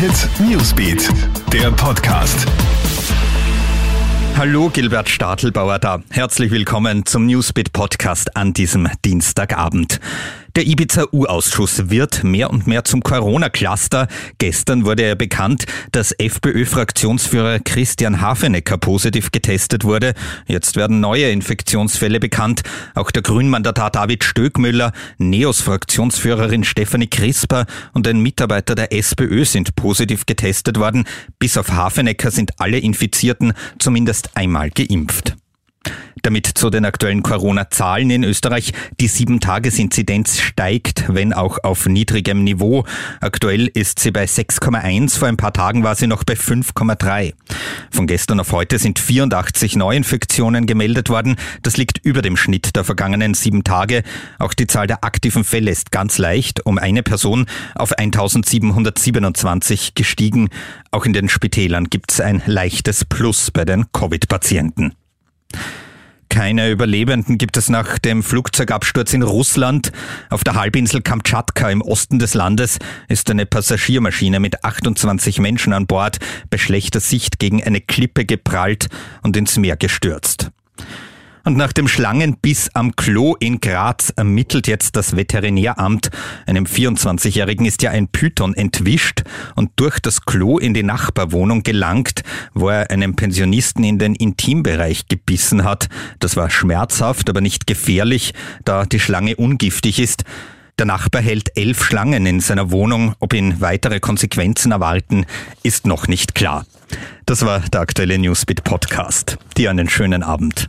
Hit Newsbeat, der Podcast. Hallo, Gilbert Stadelbauer da. Herzlich willkommen zum Newsbeat Podcast an diesem Dienstagabend. Der Ibiza-U-Ausschuss wird mehr und mehr zum Corona-Cluster. Gestern wurde ja bekannt, dass FPÖ-Fraktionsführer Christian Hafenecker positiv getestet wurde. Jetzt werden neue Infektionsfälle bekannt. Auch der Grünmandatar David Stöckmüller, Neos-Fraktionsführerin Stefanie Crisper und ein Mitarbeiter der SPÖ sind positiv getestet worden. Bis auf Hafenecker sind alle Infizierten zumindest einmal geimpft. Damit zu den aktuellen Corona-Zahlen in Österreich. Die Sieben-Tages-Inzidenz steigt, wenn auch auf niedrigem Niveau. Aktuell ist sie bei 6,1. Vor ein paar Tagen war sie noch bei 5,3. Von gestern auf heute sind 84 Neuinfektionen gemeldet worden. Das liegt über dem Schnitt der vergangenen sieben Tage. Auch die Zahl der aktiven Fälle ist ganz leicht um eine Person auf 1727 gestiegen. Auch in den Spitälern gibt es ein leichtes Plus bei den Covid-Patienten. Keine Überlebenden gibt es nach dem Flugzeugabsturz in Russland. Auf der Halbinsel Kamtschatka im Osten des Landes ist eine Passagiermaschine mit 28 Menschen an Bord bei schlechter Sicht gegen eine Klippe geprallt und ins Meer gestürzt. Und nach dem Schlangenbiss am Klo in Graz ermittelt jetzt das Veterinäramt. Einem 24-Jährigen ist ja ein Python entwischt und durch das Klo in die Nachbarwohnung gelangt, wo er einem Pensionisten in den Intimbereich gebissen hat. Das war schmerzhaft, aber nicht gefährlich, da die Schlange ungiftig ist. Der Nachbar hält elf Schlangen in seiner Wohnung. Ob ihn weitere Konsequenzen erwarten, ist noch nicht klar. Das war der aktuelle Newsbeat Podcast. Dir einen schönen Abend.